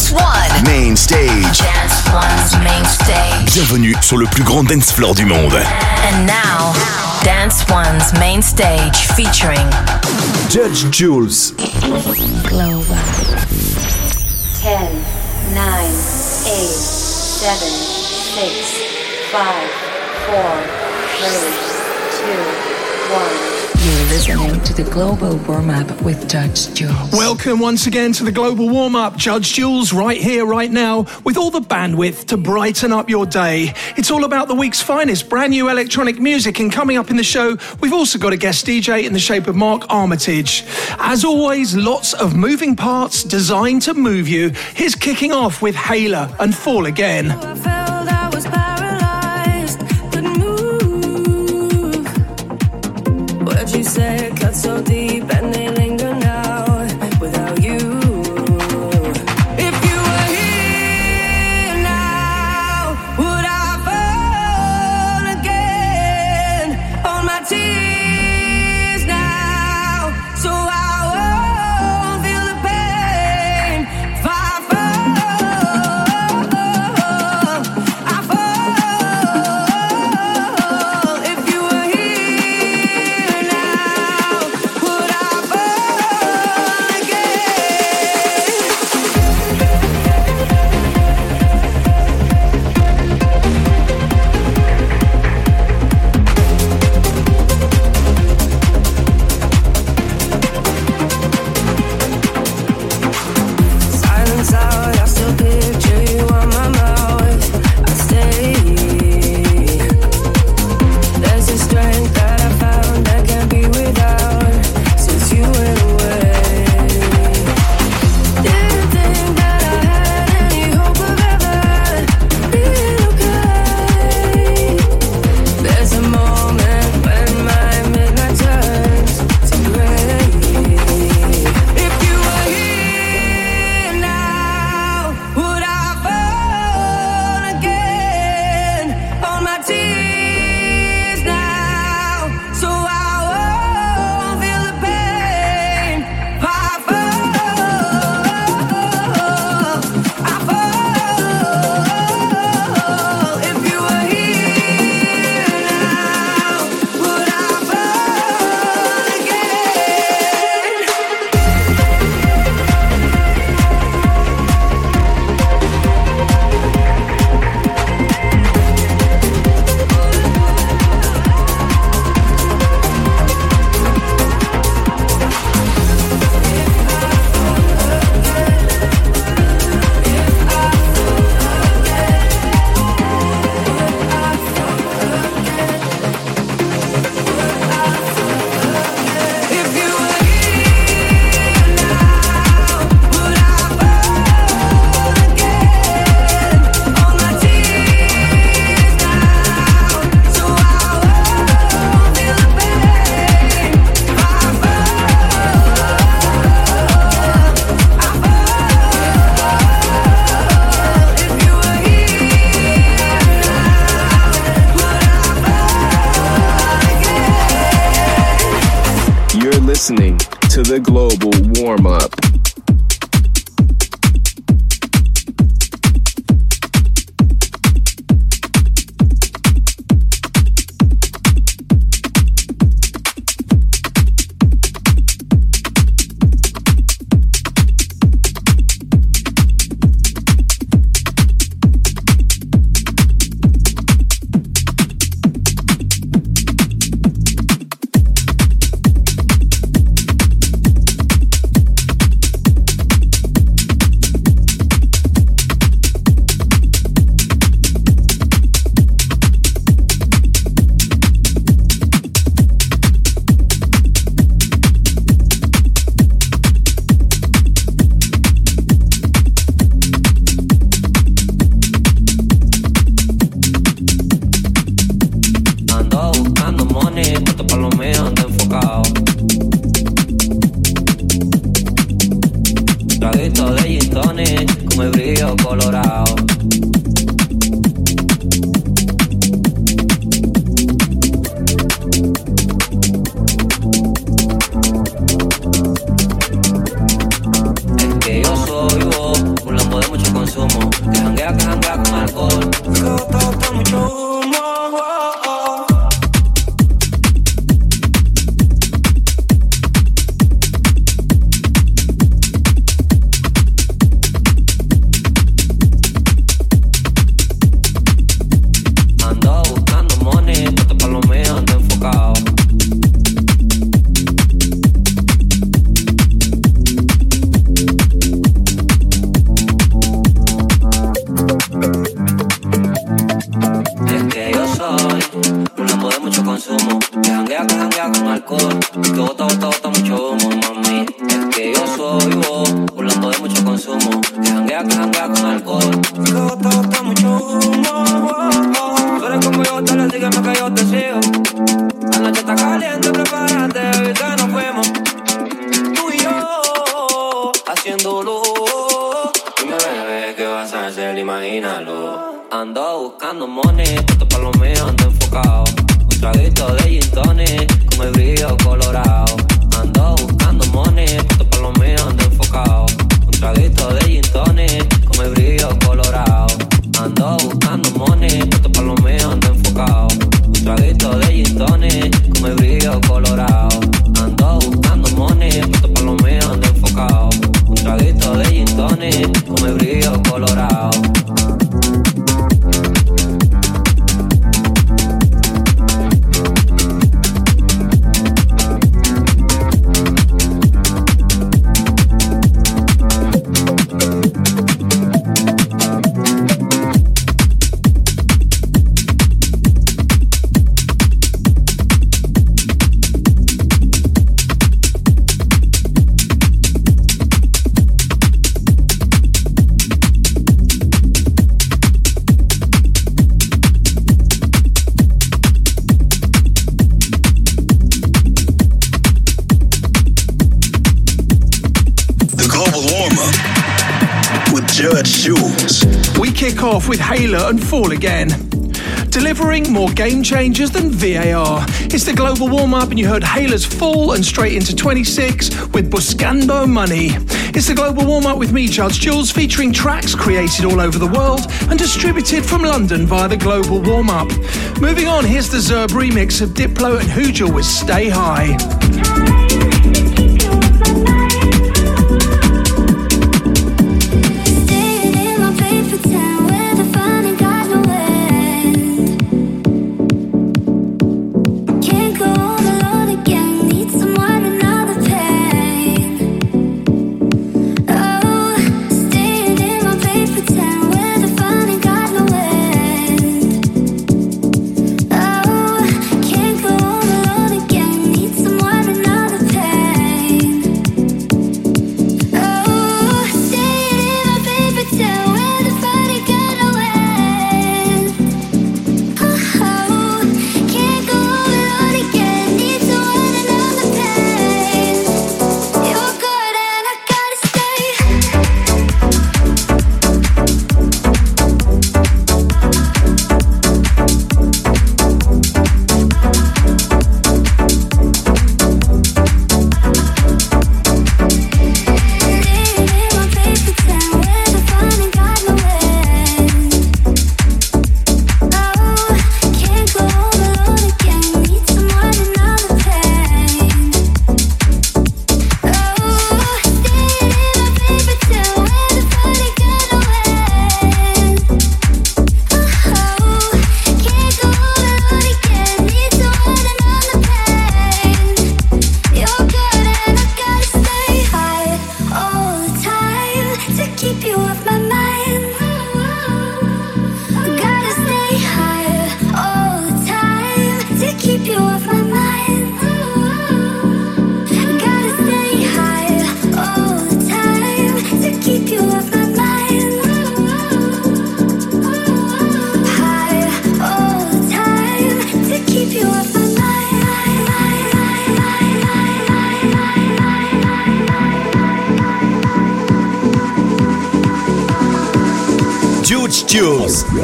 Dance One. Main stage. Dance One's main stage. Bienvenue sur le plus grand dance floor du monde. And now, Dance One's main stage featuring Judge Jules. Global. 10, 9, 8, 7, 6, 5, 4, 3, 2, 1. You're listening to the Global Warm Up with Judge Jules. Welcome once again to the Global Warm Up. Judge Jules, right here, right now, with all the bandwidth to brighten up your day. It's all about the week's finest brand new electronic music, and coming up in the show, we've also got a guest DJ in the shape of Mark Armitage. As always, lots of moving parts designed to move you. Here's kicking off with Hayla and Fall Again. Oh, con alcohol. Que bota, bota, bota mucho humo, mami. Es que yo soy vos, un lambo de mucho consumo. Que janguea, que janguea con alcohol. Que bota, bota mucho humo. Tú eres como yo, te lo dígame que yo te sigo. La noche está caliente, prepárate, hoy que nos fuimos. Tú y yo, haciéndolo. Dime, bebé, ¿qué vas a hacer? Imagínalo. Ando buscando money, puesto pa' lo mío, ando enfocado. Un traguito de gin tonic, me vio colorado. Fall Again. Delivering more game changers than VAR. It's the global warm up, and you heard Hayla's Fall and straight into 26 with Buscando Money. It's the global warm up with me, Charles Jules, featuring tracks created all over the world and distributed from London via the global warm up. Moving on, here's the Zerb remix of Diplo and Hugel with Stay High.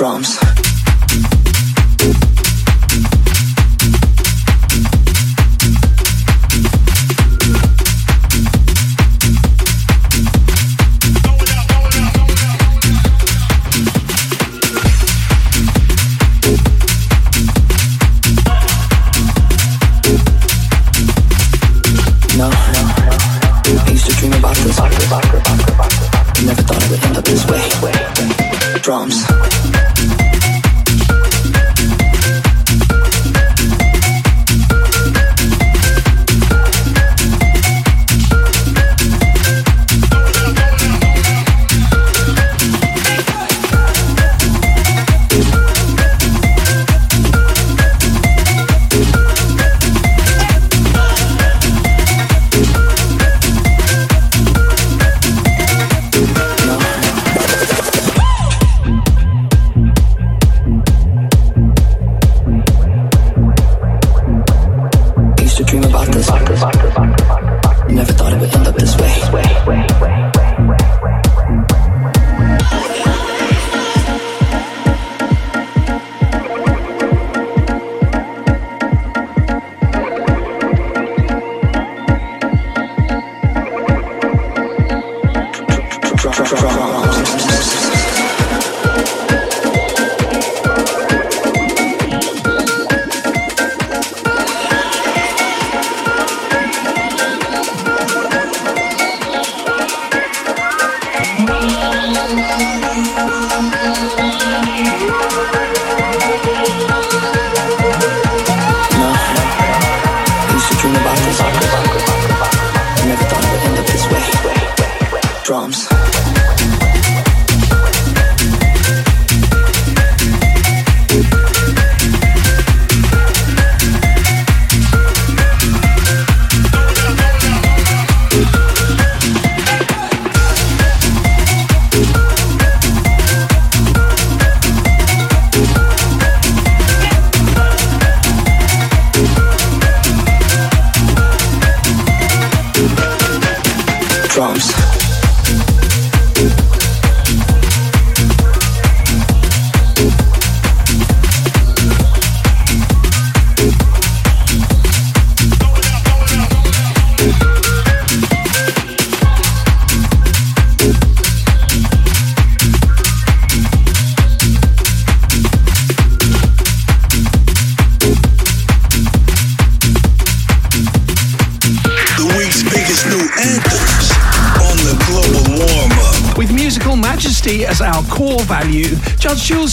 Judge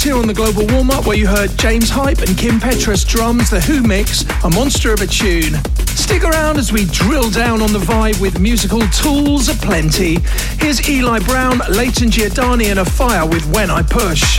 here on the Global Warm Up, where you heard James Hype and Kim Petras drums, the Who mix, a monster of a tune. Stick around as we drill down on the vibe with musical tools aplenty. Here's Eli Brown, Layton Giordani, and a fire with When I Push.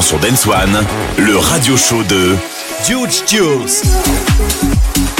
Sur Dance One, le radio show de Huge Jules.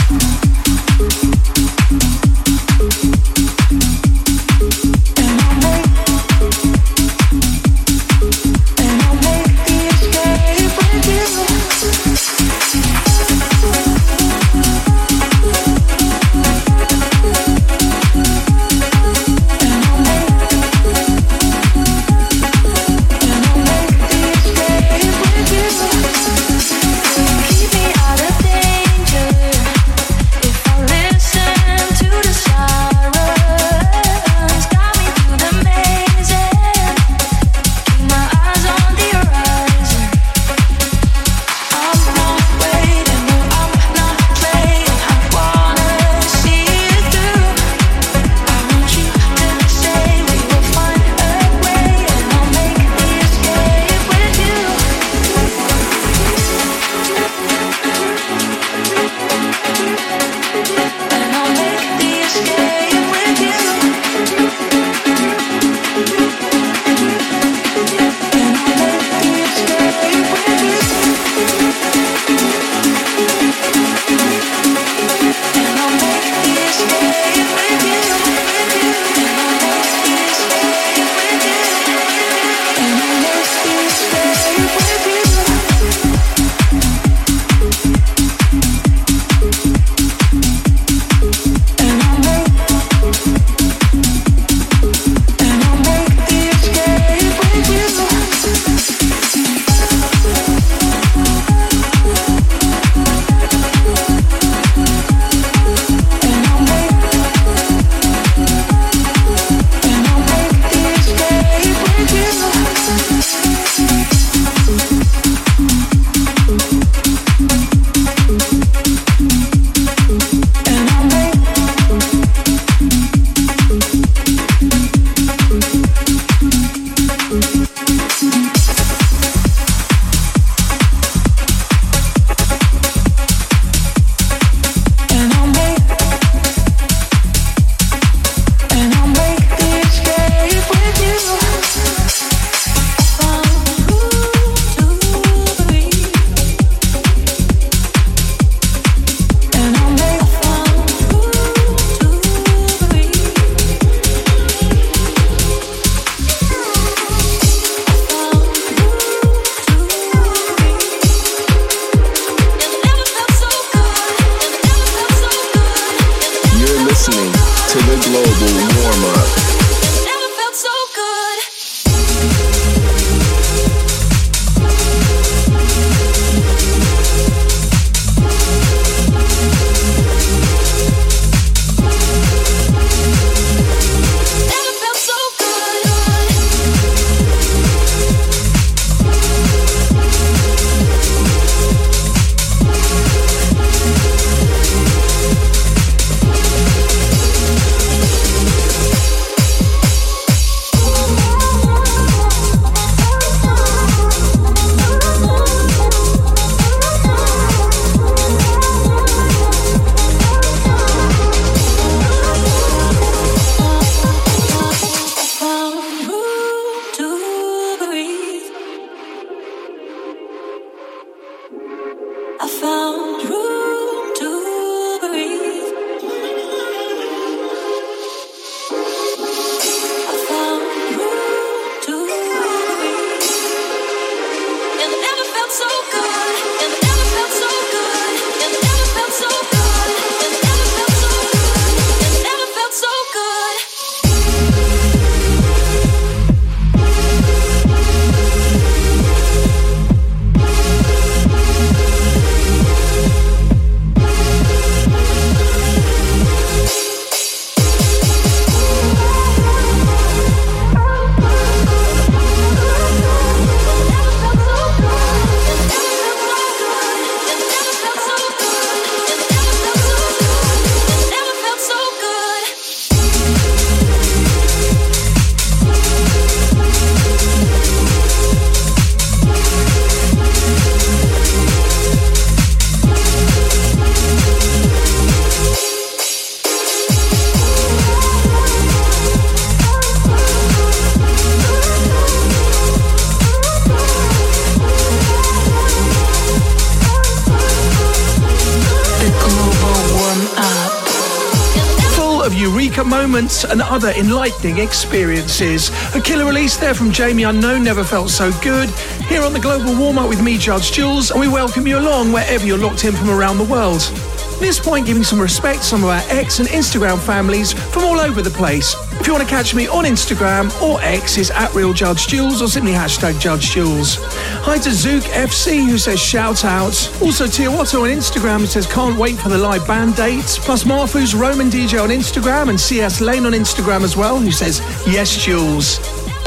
And other enlightening experiences. A killer release there from Jamie Unknown, Never Felt So Good. Here on the Global Warm Up with me, Judge Jules, and we welcome you along wherever you're locked in from around the world. At this point, giving some respect to some of our ex and Instagram families from all over the place. If you want to catch me on Instagram or X is at Real Judge Jules or simply hashtag Judge Jules. Hi to Zook FC who says shout out. Also Tiawato on Instagram who says can't wait for the live band dates. Plus Marfu's Roman DJ on Instagram and CS Lane on Instagram as well who says yes Jules.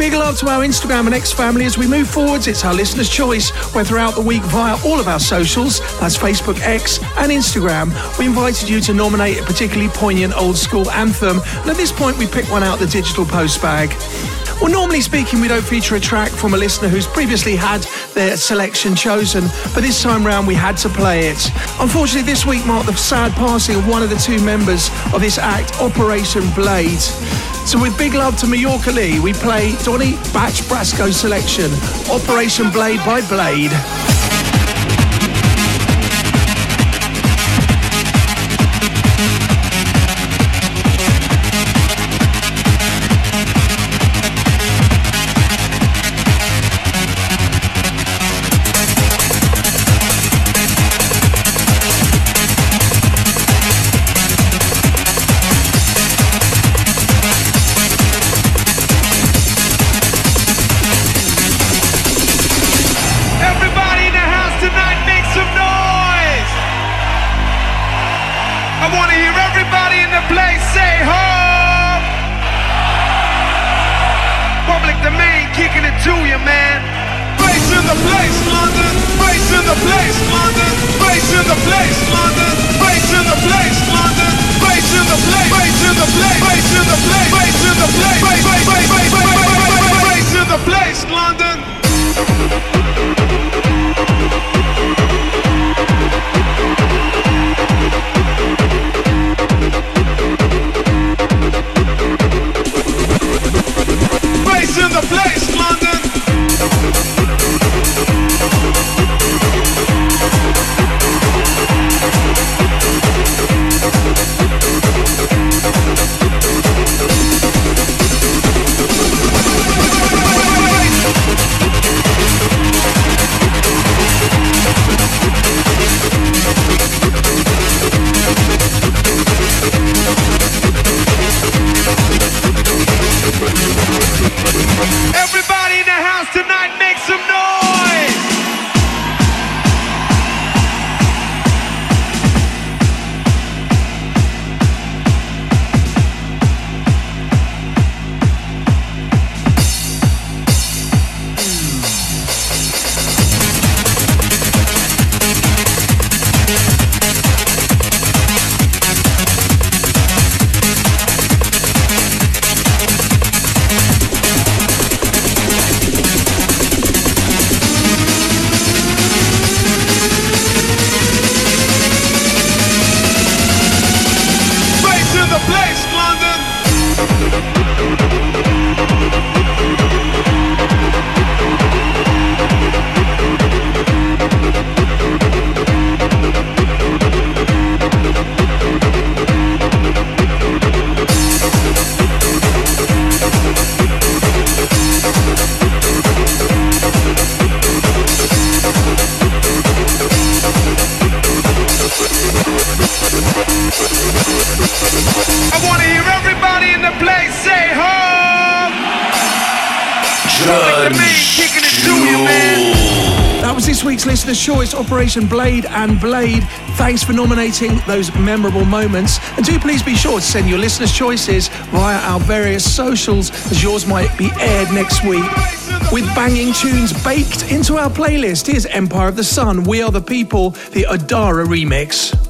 Big love to our Instagram and X family as we move forwards. It's our listener's choice, where throughout the week via all of our socials, that's Facebook, X, and Instagram, we invited you to nominate a particularly poignant old school anthem. And at this point, we picked one out the digital post bag. Well, normally speaking, we don't feature a track from a listener who's previously had their selection chosen, but this time round we had to play it. Unfortunately, this week marked the sad passing of one of the two members of this act, Operation Blade. So with big love to Mallorca Lee, we play Donny Batch Brasco selection, Operation Blade by Blade. Operation Blade and Blade. Thanks for nominating those memorable moments. And do please be sure to send your listener's choices via our various socials, as yours might be aired next week. With banging tunes baked into our playlist, here's Empire of the Sun, We Are the People, the Adara remix.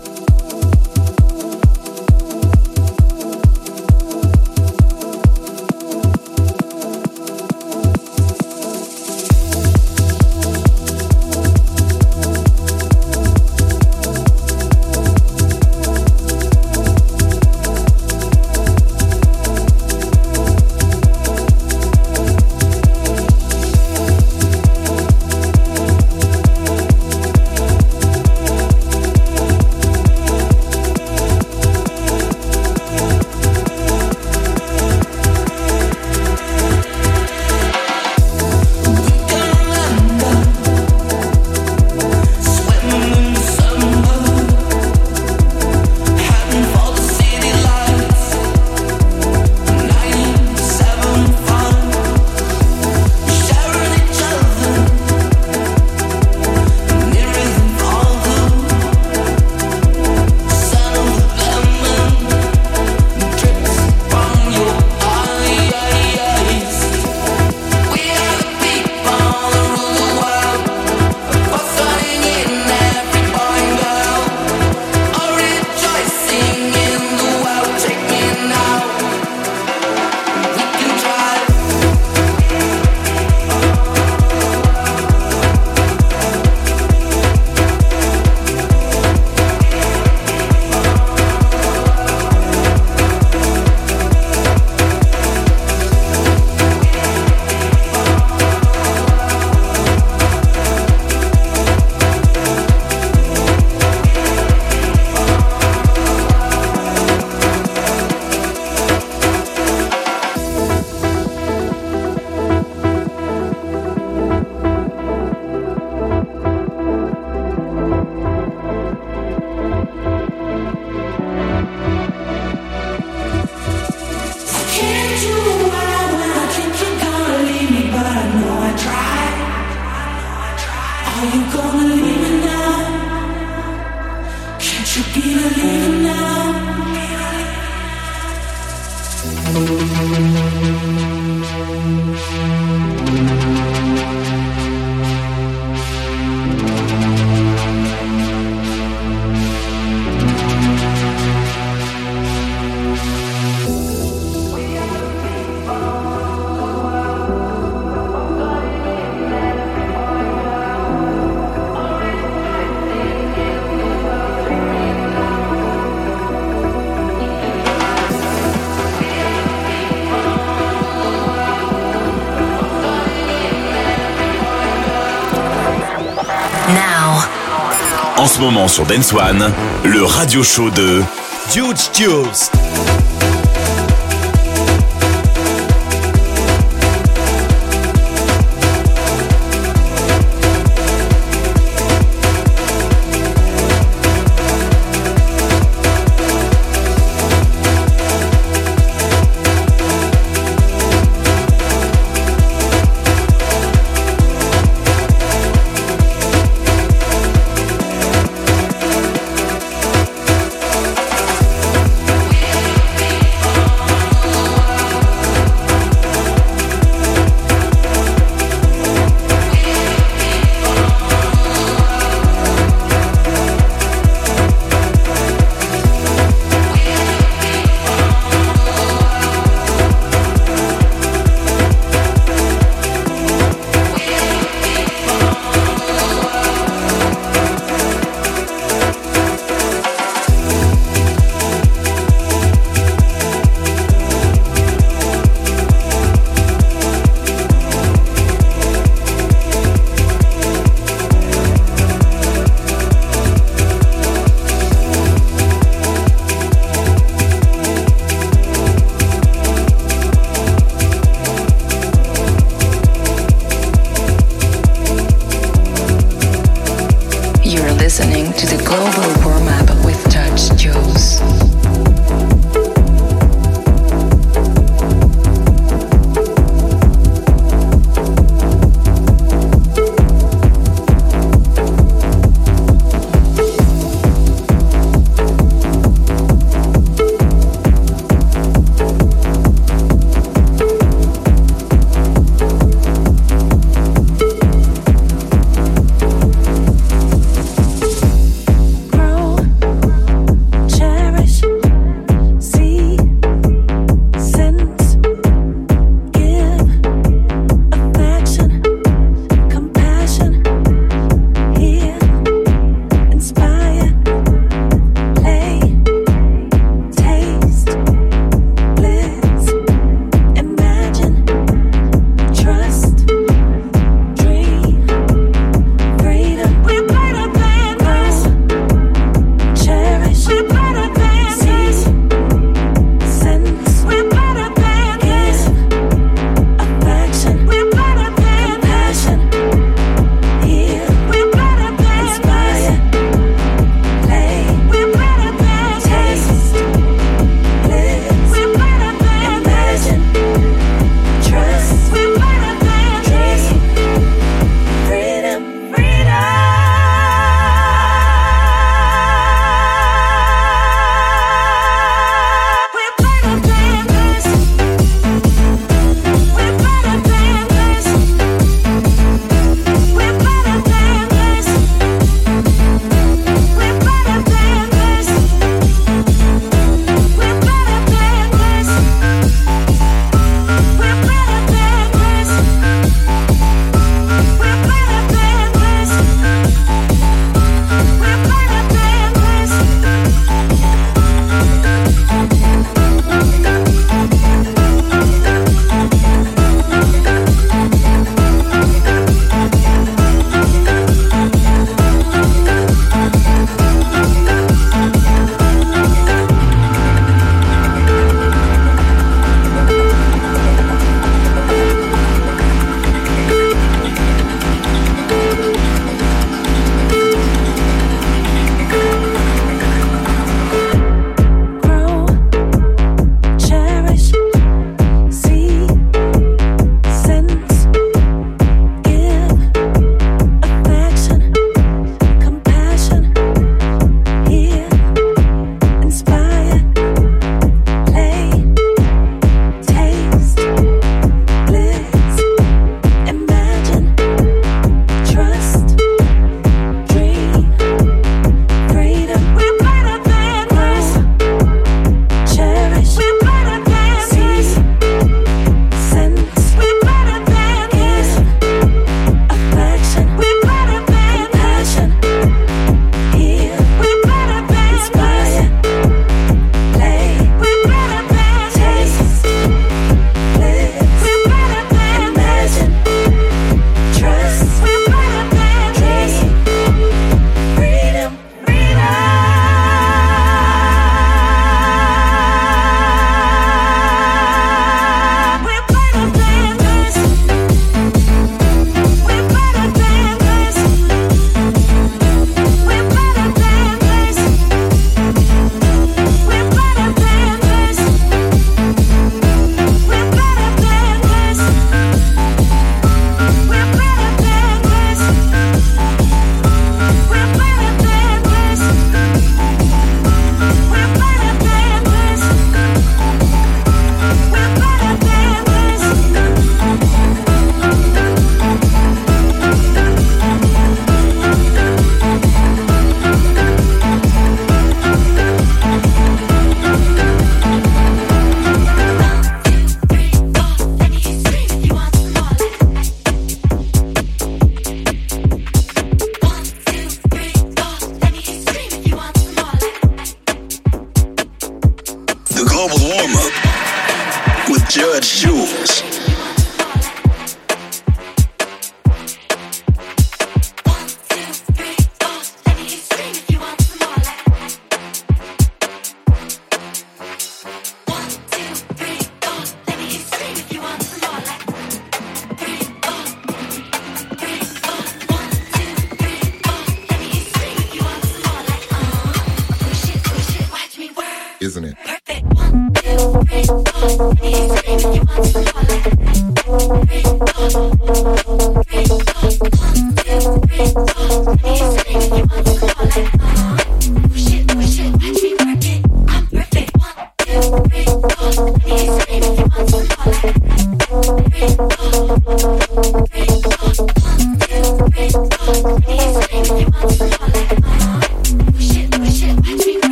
Moment sur Dance One, le radio show de Huge Juice.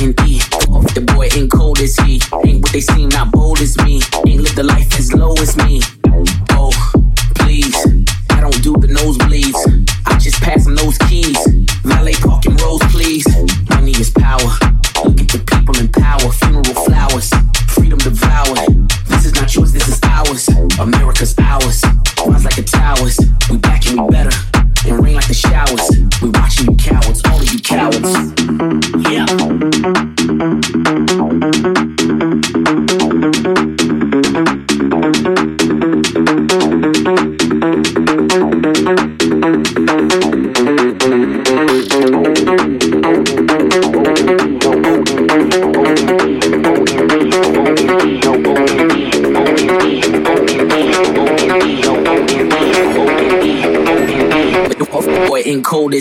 and E. Off the boy ain't cold as he. Ain't what they seem, not bold as me. Ain't live the life as low as me.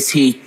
is he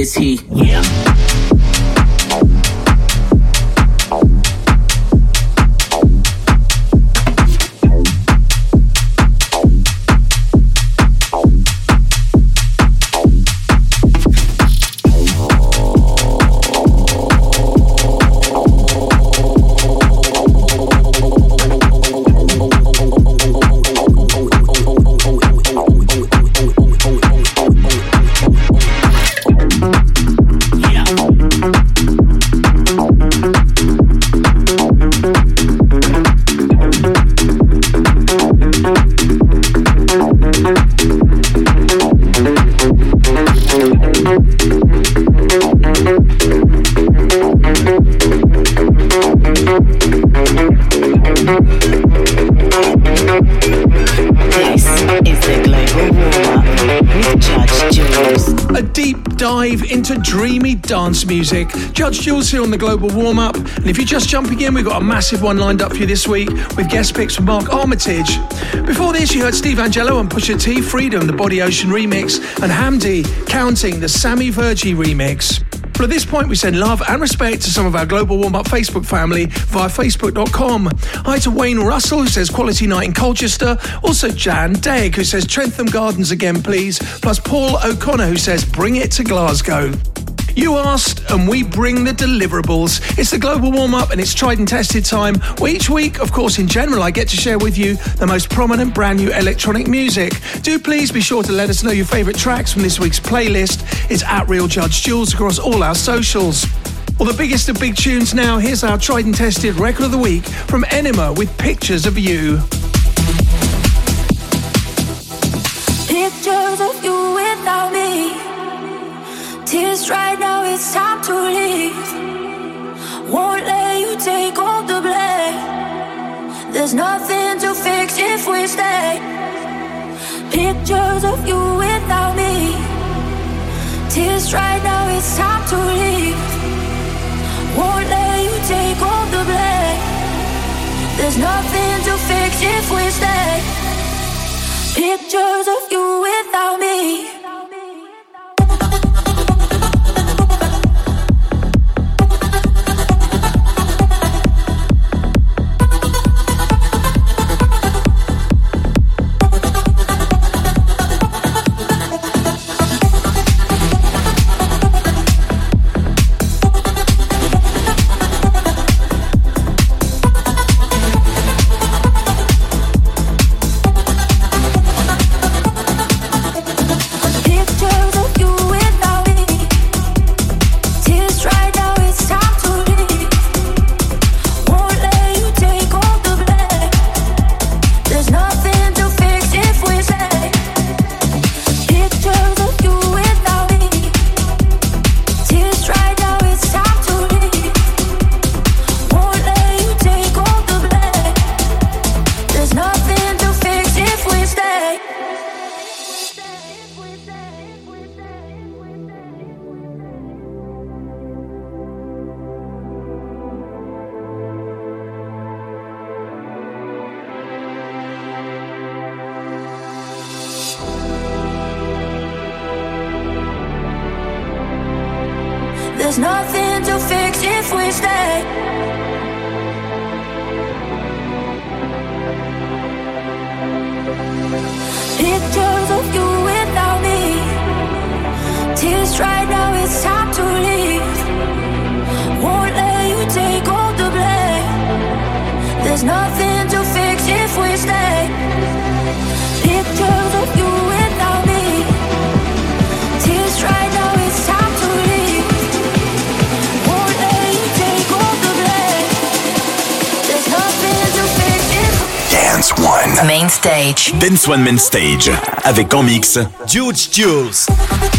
is he. Yeah. Dance music. Judge Jules here on the Global Warm Up. And if you're just jumping in, we've got a massive one lined up for you this week with guest picks from Mark Armitage. Before this, you heard Steve Angello and Pusha T Freedom, the Body Ocean remix, and Hamdi Counting, the Sammy Virji remix. But at this point, we send love and respect to some of our Global Warm Up Facebook family via facebook.com. Hi to Wayne Russell, who says quality night in Colchester. Also, Jan Degg, who says Trentham Gardens again, please. Plus, Paul O'Connor, who says bring it to Glasgow. You asked, and we bring the deliverables. It's the global warm up, and it's tried and tested time. Well, each week, of course, in general, I get to share with you the most prominent brand new electronic music. Do please be sure to let us know your favourite tracks from this week's playlist. It's at Real Judge Jules across all our socials. Well, the biggest of big tunes now. Here's our tried and tested record of the week from Enema with Pictures of You. Pictures of you without me. Tears right now, it's time to leave. Won't let you take all the blame. There's nothing to fix if we stay. Pictures of you without me. Tears right now, it's time to leave. Won't let you take all the blame. There's nothing to fix if we stay. Pictures of you without me. Dance One Man Stage avec en mix Jules.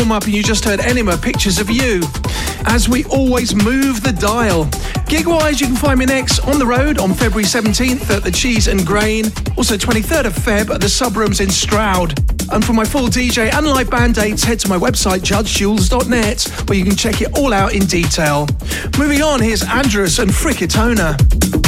Warm Up, and you just heard Enema Pictures of You. As we always move the dial. Gig wise, you can find me next on the road on February 17th at the Cheese and Grain, also 23rd of Feb at the Subrooms in Stroud. And for my full DJ and live band dates, head to my website, judgejules.net, where you can check it all out in detail. Moving on, here's Andruss and Frikitona.